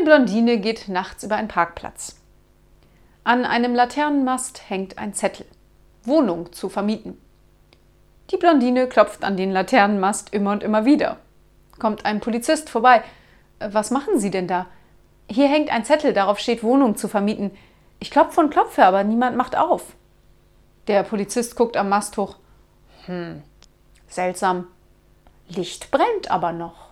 Eine Blondine geht nachts über einen Parkplatz. An einem Laternenmast hängt ein Zettel. Wohnung zu vermieten. Die Blondine klopft an den Laternenmast immer und immer wieder. Kommt ein Polizist vorbei. Was machen Sie denn da? Hier hängt ein Zettel, darauf steht Wohnung zu vermieten. Ich klopfe und klopfe, aber niemand macht auf. Der Polizist guckt am Mast hoch. Hm, seltsam. Licht brennt aber noch.